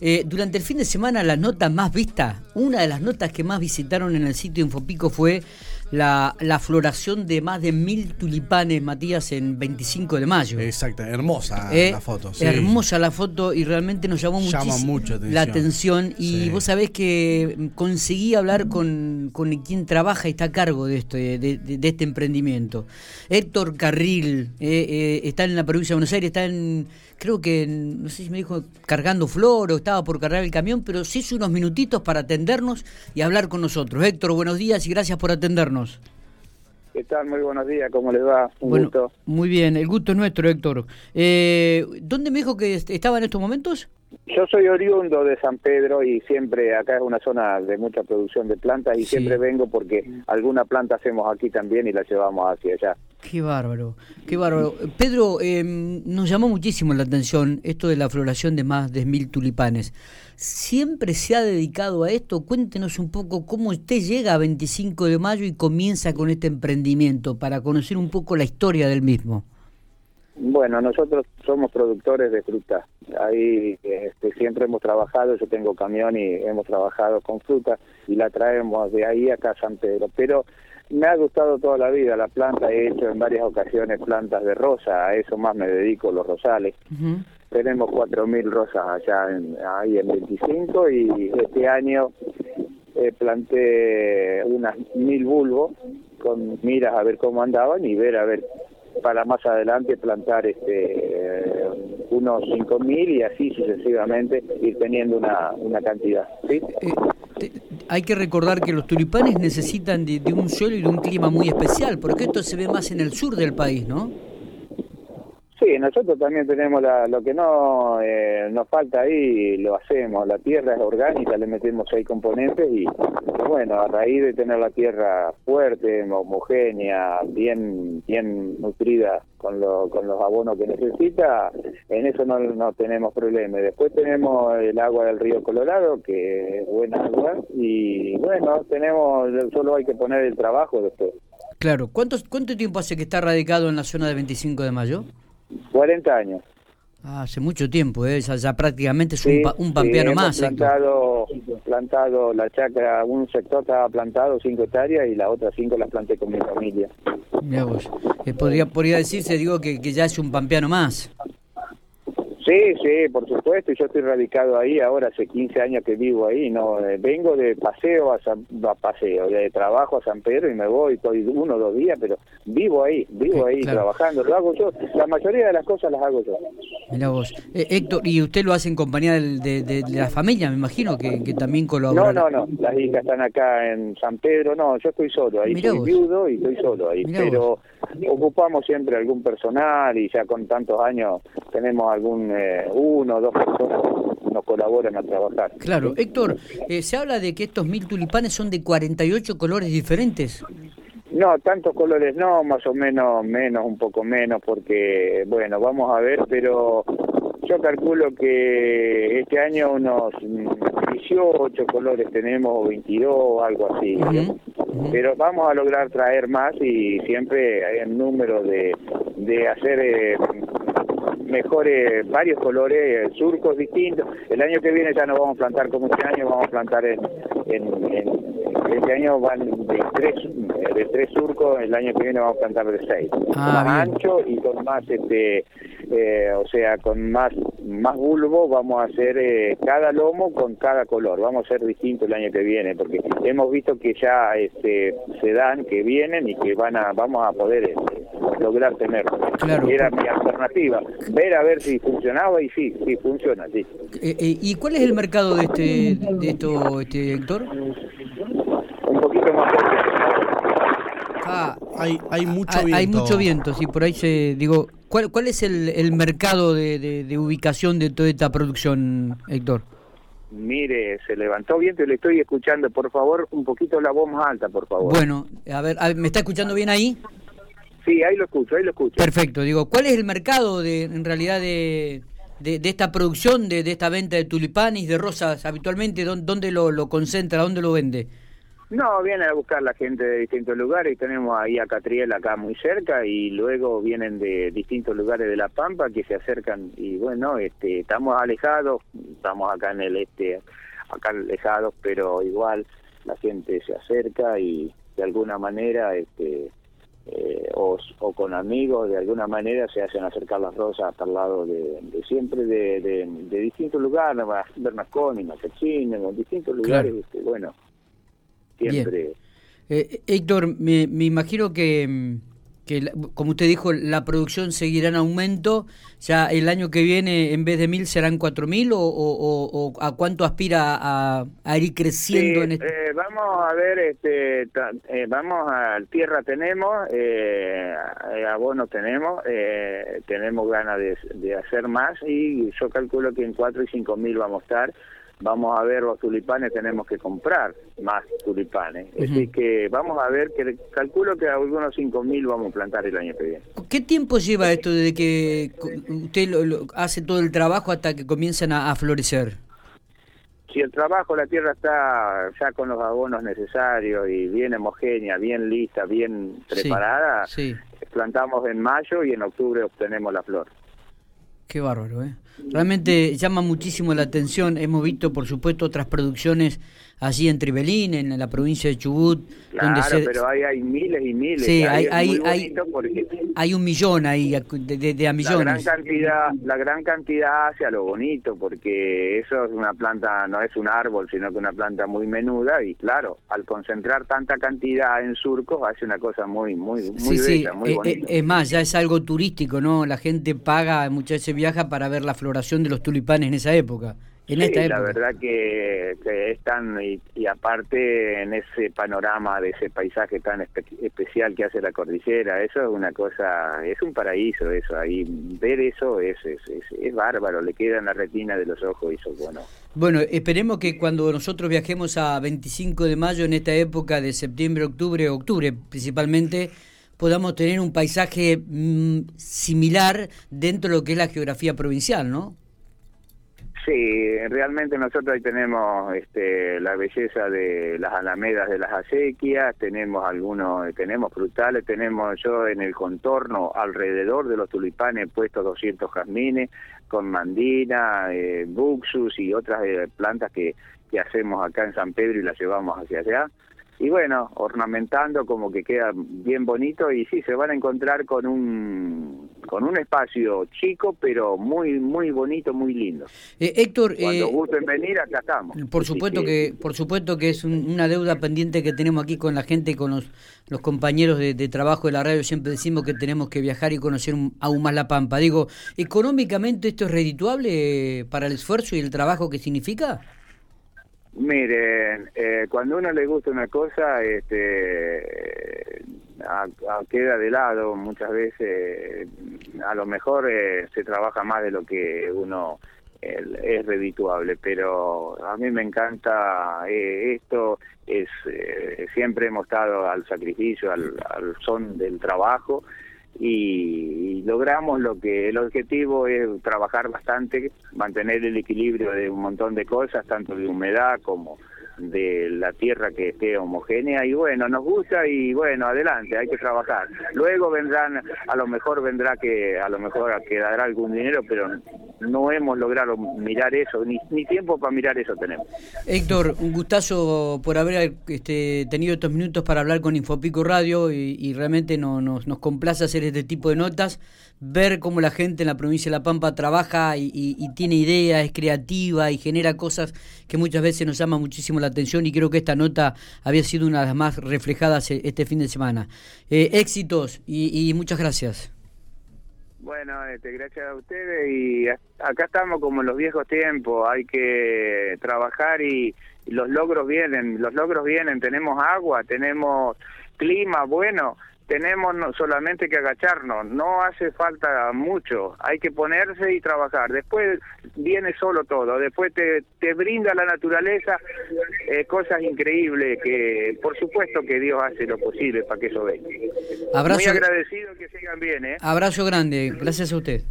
Eh, durante el fin de semana la nota más vista, una de las notas que más visitaron en el sitio Infopico fue la, la floración de más de mil tulipanes, Matías, en 25 de mayo. Exacto, hermosa Eh, la foto. sí. Hermosa la foto y realmente nos llamó Llama mucho la atención. Y Sí. vos sabés que conseguí hablar con, con quien trabaja y está a cargo de este, de, de- de este emprendimiento. Héctor Carril eh, eh, está en la provincia de Buenos Aires, está en, creo que, en- no sé si me dijo, cargando flor o estaba por cargar el camión, pero se hizo unos minutitos para atendernos y hablar con nosotros. Héctor, buenos días y gracias por atendernos. ¿Qué tal? Muy buenos días, ¿cómo les va? Un Bueno, gusto. Muy bien, el gusto es nuestro, Héctor. Eh, ¿Dónde me dijo que est- estaba en estos momentos? Yo soy oriundo de San Pedro y siempre acá es una zona de mucha producción de plantas y Sí. siempre vengo porque alguna planta hacemos aquí también y la llevamos hacia allá. Qué bárbaro, qué bárbaro. Pedro, eh, nos llamó muchísimo la atención esto de la floración de más de mil tulipanes. ¿Siempre se ha dedicado a esto? Cuéntenos un poco cómo usted llega a 25 de mayo y comienza con este emprendimiento para conocer un poco la historia del mismo. Bueno, nosotros somos productores de fruta. Ahí este, siempre hemos trabajado, yo tengo camión y hemos trabajado con fruta y la traemos de ahí acá a San Pedro. Pero me ha gustado toda la vida la planta, he hecho en varias ocasiones plantas de rosa, a eso más me dedico, los rosales. Ujú. Tenemos 4.000 rosas allá en, ahí en 25 y este año eh, planté unas mil bulbos con miras a ver cómo andaban y ver a ver para más adelante plantar este eh, unos 5.000 y así sucesivamente ir teniendo una, una cantidad. Eh, hay que recordar que los tulipanes necesitan de un suelo y de un clima muy especial, porque esto se ve más en el sur del país, ¿no? Sí, nosotros también tenemos la, lo que no eh, nos falta ahí, lo hacemos. La tierra es orgánica, le metemos seis componentes y bueno, a raíz de tener la tierra fuerte, homogénea, bien bien nutrida con, lo, con los abonos que necesita, en eso no, no tenemos problema. Después tenemos el agua del río Colorado, que es buena agua, y bueno, tenemos solo hay que poner el trabajo después. Claro. ¿Cuántos, ¿Cuánto tiempo hace que está radicado en la zona de 25 de mayo? 40 años. Ah, hace mucho tiempo, ¿eh? ya, ya prácticamente es Sí, un, pa- un pampeano más. Héctor. Plantado, plantado la chacra, un sector estaba plantado, cinco hectáreas, y las otras cinco las planté con mi familia. Vos. Eh, podría, podría decirse, digo, que, que ya es un pampeano más. Sí, sí, por supuesto, y yo estoy radicado ahí, ahora hace 15 años que vivo ahí, no eh, vengo de paseo a, San, a paseo, de trabajo a San Pedro y me voy, estoy uno o dos días, pero vivo ahí, vivo Ok, ahí claro. trabajando, lo hago yo, la mayoría de las cosas las hago yo. Mirá vos. Eh, Héctor, y usted lo hace en compañía de, de- de la familia, me imagino, que, que también colabora. No, no, no, las hijas están acá en San Pedro, no, yo estoy solo, ahí Mirá soy vos. viudo y estoy solo ahí, Mirá pero ocupamos siempre algún personal y ya con tantos años tenemos algún, eh, uno o dos personas nos colaboran a trabajar. Claro, Héctor, eh, se habla de que estos mil tulipanes son de 48 colores diferentes. No, tantos colores no, más o menos, menos, un poco menos, porque, bueno, vamos a ver, pero yo calculo que este año unos mm, 18 colores tenemos, o 22, algo así. Pero vamos a lograr traer más y siempre hay el número de, de hacer eh, mejores, varios colores, eh, surcos distintos. El año que viene ya no vamos a plantar como este año, vamos a plantar en, en, en- este año van de tres, de tres surcos, el año que viene vamos a plantar de seis. Ah, más bien. ancho y con más, este, eh, o sea, con más, más bulbo vamos a hacer eh, cada lomo con cada color. Vamos a hacer distinto el año que viene porque hemos visto que ya este, se dan, que vienen y que van a, vamos a poder este, lograr tenerlo. Claro. Era mi alternativa. Ver a ver si funcionaba y sí, sí funciona, sí. Eh, eh, ¿Y cuál es el mercado de este de esto, este, Héctor? Un poquito más fuerte. Ah, Hay, hay mucho hay, viento. hay mucho viento, sí, por ahí se... Digo, ¿cuál, cuál es el, el mercado de, de- de ubicación de toda esta producción, Héctor? Mire, se levantó viento y le estoy escuchando. Por favor, un poquito la voz más alta, por favor. Bueno, a ver, a ver, ¿me está escuchando bien ahí? Sí, ahí lo escucho, ahí lo escucho. Perfecto, digo, ¿cuál es el mercado de, en realidad de, de, de esta producción, de, de esta venta de tulipanes, de rosas habitualmente? ¿Dónde, dónde lo, lo concentra, dónde lo vende? No, vienen a buscar la gente de distintos lugares. Tenemos ahí a Catriel acá muy cerca y luego vienen de distintos lugares de La Pampa que se acercan y bueno, este, estamos alejados, estamos acá en el este, acá alejados, pero igual la gente se acerca y de alguna manera este, eh, o, con amigos, de alguna manera se hacen acercar las rosas hasta el lado de, siempre de, de, distintos lugares, Bernasconi, Matachín, en distintos lugares, este, bueno, siempre. Eh, Héctor, me, me imagino que mm, que como usted dijo, la producción seguirá en aumento, ya el año que viene en vez de mil serán cuatro mil o, o, a cuánto aspira a, ir creciendo en este... Eh, vamos a ver, este, eh, vamos a tierra tenemos, eh, abono tenemos, eh, tenemos ganas de, de hacer más y yo calculo que en cuatro y cinco mil vamos a estar vamos a ver los tulipanes, tenemos que comprar más tulipanes. Así que vamos a ver, que calculo que algunos 5.000 vamos a plantar el año que viene. ¿Qué tiempo lleva esto desde que usted lo, hace todo el trabajo hasta que comienzan a, florecer? Si el trabajo, la tierra está ya con los abonos necesarios y bien homogénea, bien lista, bien preparada, plantamos en mayo y en octubre obtenemos la flor. Qué bárbaro, ¿eh? Realmente llama muchísimo la atención. Hemos visto, por supuesto, otras producciones allí en Tribelín, en la provincia de Chubut. Claro, pero hay, hay miles y miles. Sí, hay, hay, hay, un millón ahí, de, de, a millones. La gran, cantidad, la gran cantidad hacia lo bonito, porque eso es una planta, no es un árbol, sino que una planta muy menuda y claro, al concentrar tanta cantidad en surcos hace una cosa muy, muy, muy bella, muy eh, bonita. Eh, es más, ya es algo turístico, ¿no? La gente paga, muchas veces viaja para ver la floración de los tulipanes en esa época sí, la verdad que, que están, y, aparte en ese panorama de ese paisaje tan especial que hace la cordillera, eso es una cosa, es un paraíso eso, ahí ver eso es, es, es, bárbaro, le queda en la retina de los ojos y eso bueno. Bueno, esperemos que cuando nosotros viajemos a 25 de mayo, en esta época de septiembre, octubre, octubre principalmente, podamos tener un paisaje mm, similar dentro de lo que es la geografía provincial, ¿no? Sí, realmente nosotros ahí tenemos este, la belleza de las alamedas de las acequias, tenemos algunos, tenemos frutales, tenemos yo en el contorno alrededor de los tulipanes puestos 200 jazmines con mandina, eh, buxus y otras eh, plantas que, que hacemos acá en San Pedro y las llevamos hacia allá y bueno, ornamentando como que queda bien bonito y sí, se van a encontrar con un con un espacio chico pero muy muy bonito, muy lindo. Eh, Héctor, cuando eh, gusten venir acá estamos. Por supuesto que por supuesto que es una deuda pendiente que tenemos aquí con la gente y con los, los compañeros de, trabajo de la radio, siempre decimos que tenemos que viajar y conocer aún más la Pampa. Digo, económicamente esto es redituable para el esfuerzo y el trabajo que significa? Miren, eh, cuando a uno le gusta una cosa, este, queda de lado muchas veces. A lo mejor eh, se trabaja más de lo que uno es redituable, pero a mí me encanta eh, esto. Es siempre hemos estado al sacrificio, al, al son del trabajo y, logramos lo que el objetivo es trabajar bastante, mantener el equilibrio de un montón de cosas, tanto de humedad como de la tierra que esté homogénea y bueno, nos gusta y bueno, adelante, hay que trabajar. Luego vendrán, a lo mejor vendrá que, a lo mejor quedará algún dinero, pero no hemos logrado mirar eso, ni, ni tiempo para mirar eso tenemos. Héctor, un gustazo por haber este, tenido estos minutos para hablar con Infopico Radio y, realmente no, nos, nos complace hacer este tipo de notas ver cómo la gente en la provincia de La Pampa trabaja y, tiene ideas, es creativa y genera cosas que muchas veces nos llama muchísimo la atención y creo que esta nota había sido una de las más reflejadas e, este fin de semana. Eh, éxitos y, muchas gracias. Bueno, este, gracias a ustedes y acá estamos como en los viejos tiempos, hay que trabajar y los logros vienen, los logros vienen, tenemos agua, tenemos clima bueno, tenemos solamente que agacharnos, no hace falta mucho, hay que ponerse y trabajar. Después viene solo todo, después te, te brinda la naturaleza eh, cosas increíbles que por supuesto que Dios hace lo posible para que eso venga. Muy agradecido que sigan bien. ¿eh? Abrazo grande, gracias a usted.